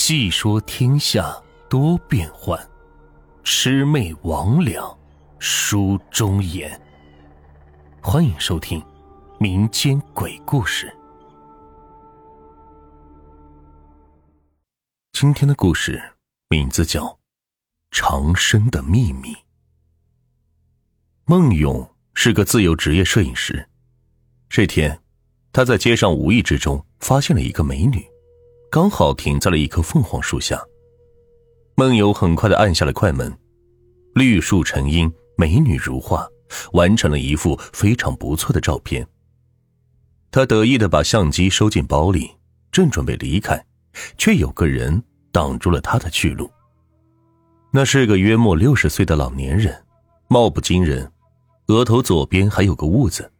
细说天下多变幻，魑魅魍魉书中言。欢迎收听民间鬼故事。今天的故事名字叫《长生的秘密》。孟勇是个自由职业摄影师。这天，他在街上无意之中发现了一个美女。刚好停在了一棵凤凰树下，梦游很快的按下了快门，绿树成荫，美女如画，完成了一幅非常不错的照片。他得意的把相机收进包里，正准备离开，却有个人挡住了他的去路。那是个约莫六十岁的老年人，貌不惊人，额头左边还有个痦子。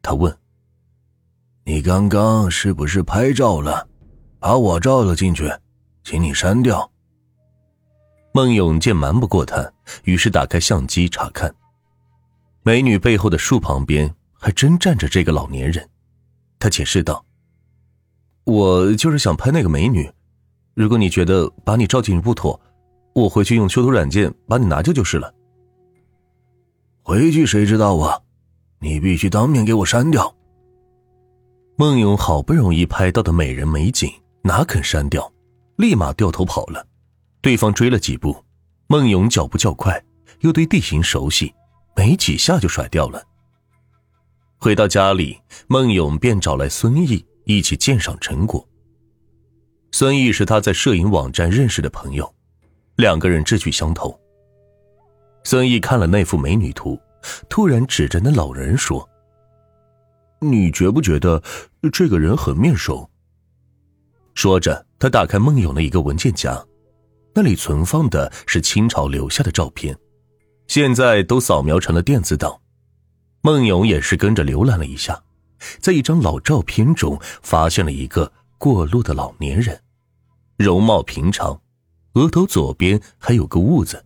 他问：“你刚刚是不是拍照了？”把我照了进去，请你删掉。孟勇见瞒不过他，于是打开相机查看。美女背后的树旁边还真站着这个老年人。他解释道：“我就是想拍那个美女，如果你觉得把你照进去不妥，我回去用修图软件把你拿掉就是了。”回去谁知道啊？你必须当面给我删掉。孟勇好不容易拍到的美人美景。哪肯删掉，立马掉头跑了。对方追了几步，孟勇脚步较快，又对地形熟悉，没几下就甩掉了。回到家里，孟勇便找来孙毅一起鉴赏成果。孙毅是他在摄影网站认识的朋友，两个人志趣相投。孙毅看了那幅美女图，突然指着那老人说：“你觉不觉得这个人很面熟？”说着，他打开孟勇的一个文件夹，那里存放的是清朝留下的照片，现在都扫描成了电子档。孟勇也是跟着浏览了一下，在一张老照片中发现了一个过路的老年人，容貌平常，额头左边还有个痦子，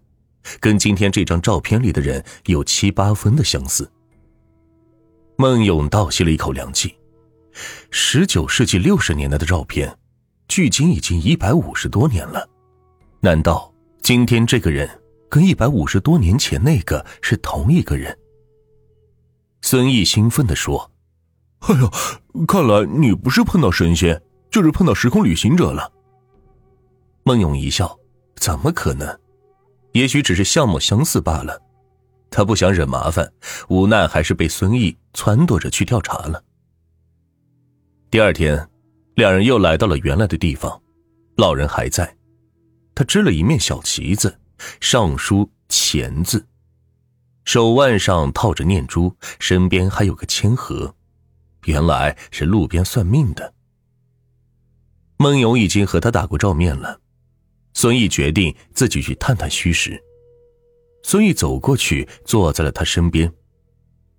跟今天这张照片里的人有七八分的相似。孟勇倒吸了一口凉气，十九世纪六十年代的照片。距今已经一百五十多年了，难道今天这个人跟一百五十多年前那个是同一个人？孙毅兴奋地说：“哎呦，看来你不是碰到神仙，就是碰到时空旅行者了。”孟勇一笑：“怎么可能？也许只是相貌相似罢了。”他不想惹麻烦，无奈还是被孙毅撺掇着去调查了。第二天。两人又来到了原来的地方，老人还在，他支了一面小旗子，上书“钱”字，手腕上套着念珠，身边还有个签盒，原来是路边算命的。孟勇已经和他打过照面了，孙毅决定自己去探探虚实。孙毅走过去，坐在了他身边，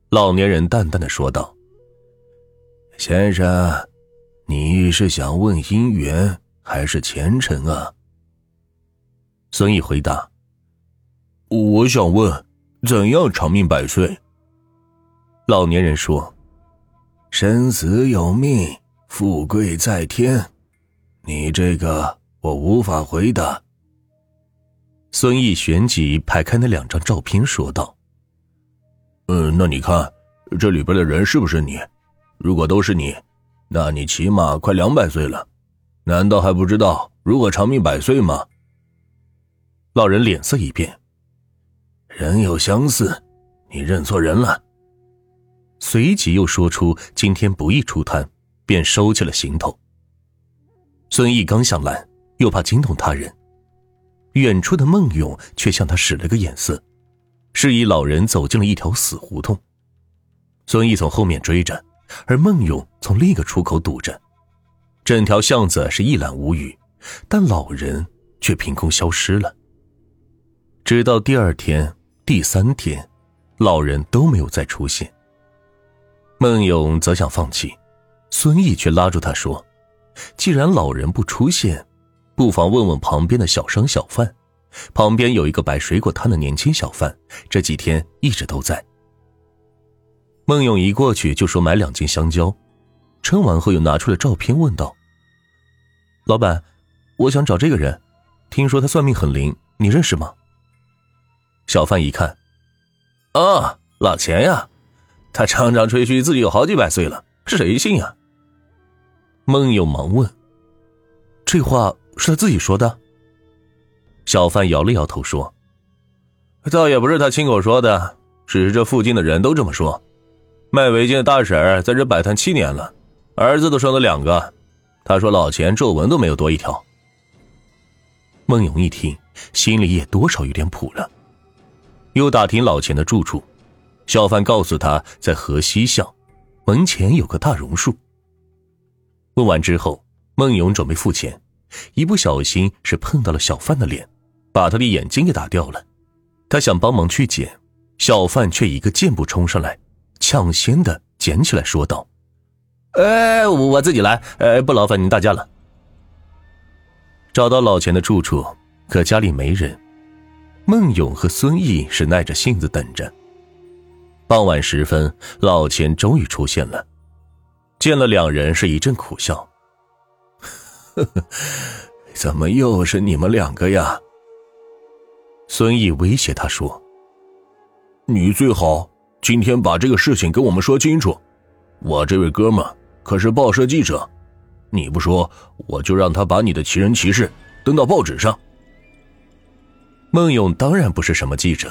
老年人淡淡的说道：“先生。”你是想问姻缘还是前程啊？孙毅回答：“我想问，怎样长命百岁？”老年人说：“生死有命，富贵在天。你这个我无法回答。”孙毅旋即拍开那两张照片，说道：“嗯，那你看这里边的人是不是你？如果都是你。”那你起码快两百岁了，难道还不知道如何长命百岁吗？老人脸色一变，人有相似，你认错人了。随即又说出今天不易出摊，便收起了行头。孙毅刚想拦，又怕惊动他人，远处的孟勇却向他使了个眼色，示意老人走进了一条死胡同。孙毅从后面追着。而孟勇从另一个出口堵着，整条巷子是一览无余，但老人却凭空消失了。直到第二天、第三天，老人都没有再出现。孟勇则想放弃，孙毅却拉住他说：“既然老人不出现，不妨问问旁边的小商小贩。旁边有一个摆水果摊的年轻小贩，这几天一直都在。”孟勇一过去就说买两斤香蕉，称完后又拿出了照片问道：“老板，我想找这个人，听说他算命很灵，你认识吗？小范一看，啊，老钱呀，他常常吹嘘自己有好几百岁了，谁信呀？孟勇忙问：“这话是他自己说的？”小范摇了摇头说：“倒也不是他亲口说的，只是这附近的人都这么说。卖围巾的大婶在这摆摊七年了，儿子都生了两个。他说老钱皱纹都没有多一条。”孟勇一听，心里也多少有点谱了，又打听老钱的住处。小范告诉他在河西巷门前有个大榕树。问完之后，孟勇准备付钱，一不小心是碰到了小范的脸，把他的眼睛给打掉了。他想帮忙去捡，小范却一个箭步冲上来，抢先的捡起来，说道：“哎，我自己来，哎，不劳烦您大家了。”找到老钱的住处，可家里没人。孟勇和孙毅是耐着性子等着。傍晚时分，老钱终于出现了。见了两人，是一阵苦笑。呵呵，怎么又是你们两个呀？孙毅威胁他说：“你最好今天把这个事情跟我们说清楚。我这位哥们可是报社记者，你不说，我就让他把你的奇人奇事登到报纸上。”孟勇当然不是什么记者，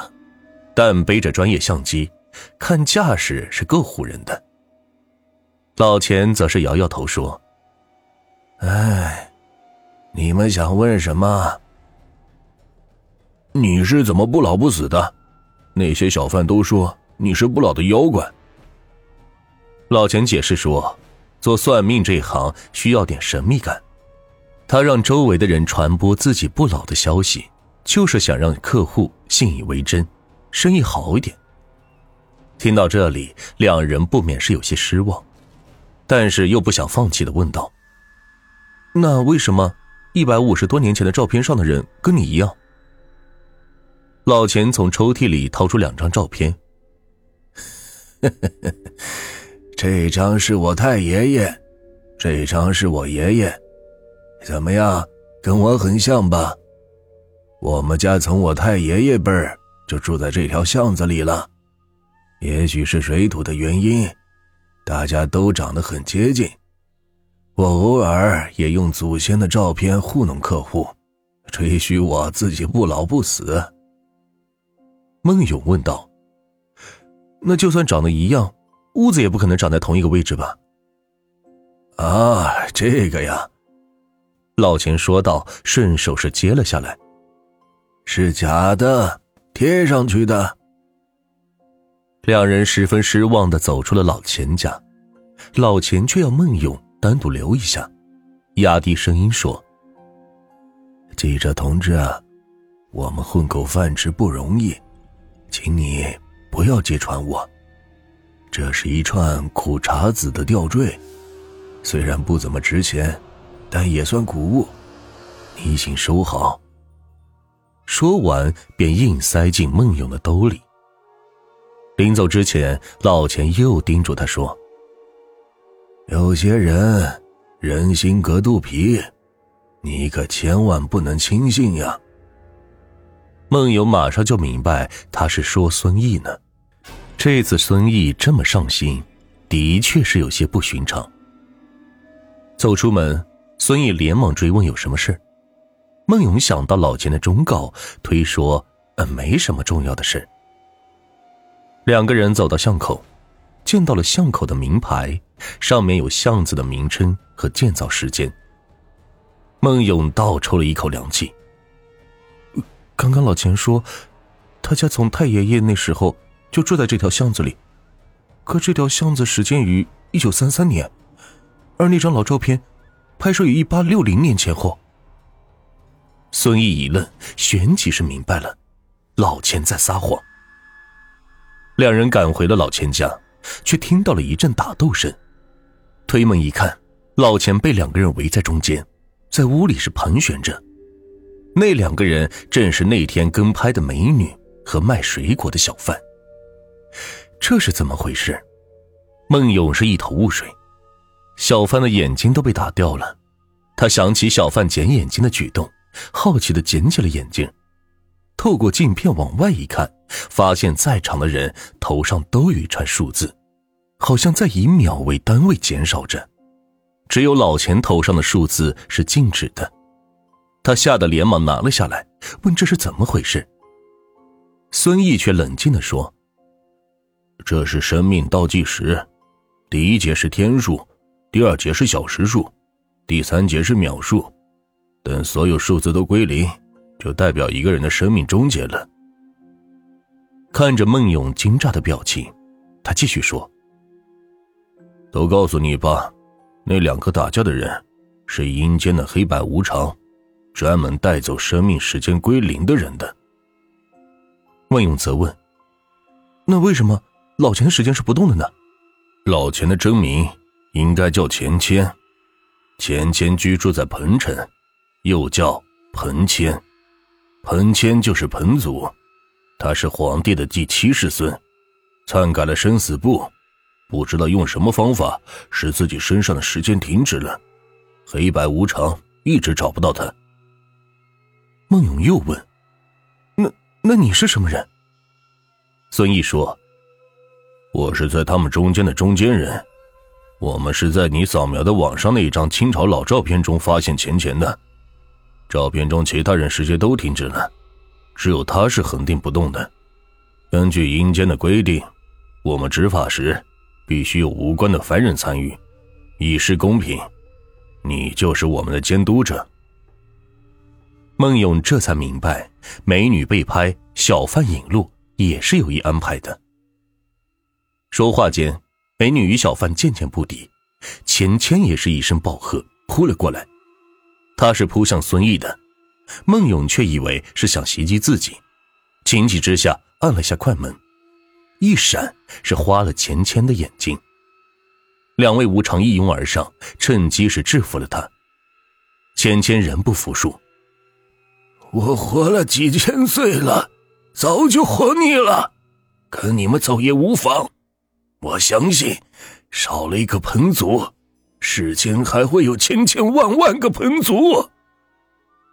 但背着专业相机，看架势是够唬人的。老钱则是摇摇头说：“哎，你们想问什么？你是怎么不老不死的？那些小贩都说你是不老的妖怪。”老钱解释说：“做算命这一行需要点神秘感，他让周围的人传播自己不老的消息，就是想让客户信以为真，生意好一点。”听到这里，两人不免是有些失望。但是又不想放弃的问道：“那为什么一百五十多年前的照片上的人跟你一样？”老钱从抽屉里掏出两张照片，这张是我太爷爷，这张是我爷爷，怎么样，跟我很像吧？我们家从我太爷爷辈儿就住在这条巷子里了，也许是水土的原因。大家都长得很接近，我偶尔也用祖先的照片糊弄客户，吹嘘我自己不老不死。孟勇问道：“那就算长得一样，屋子也不可能长在同一个位置吧？”啊，这个呀，老钱说道，顺手是接了下来，是假的，贴上去的。两人十分失望的走出了老钱家，老钱却要孟勇单独留一下，压低声音说：“记者同志啊，我们混口饭吃不容易，请你不要揭穿我。这是一串苦茶籽的吊坠，虽然不怎么值钱，但也算古物，你请收好。”说完，便硬塞进孟勇的兜里。临走之前，老钱又叮嘱他说：“有些人人心隔肚皮，你可千万不能轻信呀。”孟勇马上就明白他是说孙毅呢。这次孙毅这么上心，的确是有些不寻常。走出门，孙毅连忙追问有什么事。孟勇想到老钱的忠告，推说：“呃，没什么重要的事。”两个人走到巷口，见到了巷口的名牌，上面有巷子的名称和建造时间。孟勇倒抽了一口凉气。刚刚老钱说，他家从太爷爷那时候就住在这条巷子里，可这条巷子始建于一九三三年，而那张老照片，拍摄于一八六零年前后。孙毅一愣，旋即是明白了，老钱在撒谎。两人赶回了老钱家，却听到了一阵打斗声。推门一看，老钱被两个人围在中间，在屋里是盘旋着。那两个人正是那天跟拍的美女和卖水果的小贩。这是怎么回事？孟勇是一头雾水。小贩的眼睛都被打掉了，他想起小贩捡眼睛的举动，好奇的捡起了眼镜，透过镜片往外一看，发现在场的人头上都有一串数字，好像在以秒为单位减少着，只有老钱头上的数字是静止的。他吓得连忙拿了下来，问这是怎么回事。孙毅却冷静的说：“这是生命倒计时，第一节是天数，第二节是小时数。”第三节是秒数，等所有数字都归零，就代表一个人的生命终结了。看着孟勇惊诧的表情，他继续说：“都告诉你吧，那两个打架的人是阴间的黑白无常，专门带走生命时间归零的人的。”孟勇则问：“那为什么老钱的时间是不动的呢？”老钱的真名应该叫钱谦。钱谦居住在彭城，又叫彭谦，彭谦就是彭祖，他是皇帝的第七世孙，篡改了生死簿，不知道用什么方法使自己身上的时间停止了，黑白无常一直找不到他。孟勇又问：“那那你是什么人？”孙毅说：“我是在他们中间的中间人。”我们是在你扫描的网上那一张清朝老照片中发现钱钱的，照片中其他人时间都停止了，只有他是恒定不动的。根据阴间的规定，我们执法时必须有无关的凡人参与，以示公平。你就是我们的监督者。孟勇这才明白，美女被拍，小贩引路也是有意安排的。说话间。美女与小贩渐渐不敌，钱谦也是一声暴喝，扑了过来。他是扑向孙毅的，孟勇却以为是想袭击自己，情急之下按了下快门，一闪是花了钱谦的眼睛。两位无常一拥而上，趁机是制服了他。钱谦仍不服输：“我活了几千岁了，早就活腻了，跟你们走也无妨。”我相信，少了一个彭祖，世间还会有千千万万个彭祖。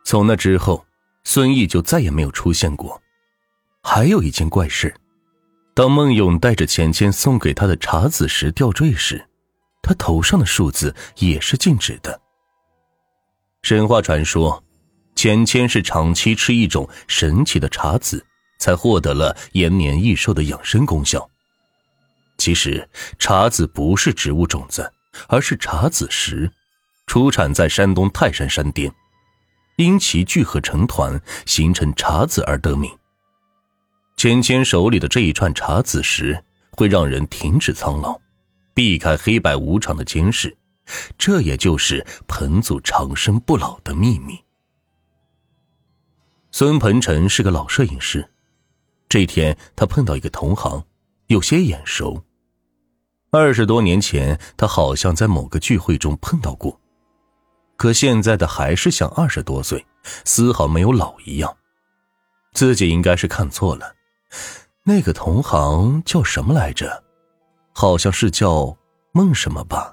从那之后，孙毅就再也没有出现过。还有一件怪事，当孟勇带着钱钱送给他的茶子石吊坠时，他头上的数字也是静止的。神话传说，钱钱是长期吃一种神奇的茶籽，才获得了延年益寿的养生功效。其实茶籽不是植物种子，而是茶籽石，出产在山东泰山山巅，因其聚合成团形成茶籽而得名。芊芊手里的这一串茶籽石会让人停止苍老，避开黑白无常的监视，这也就是彭祖长生不老的秘密。孙鹏程是个老摄影师，这天他碰到一个同行。有些眼熟。二十多年前，他好像在某个聚会中碰到过，可现在的还是像二十多岁，丝毫没有老一样。自己应该是看错了。那个同行叫什么来着？好像是叫孟什么吧。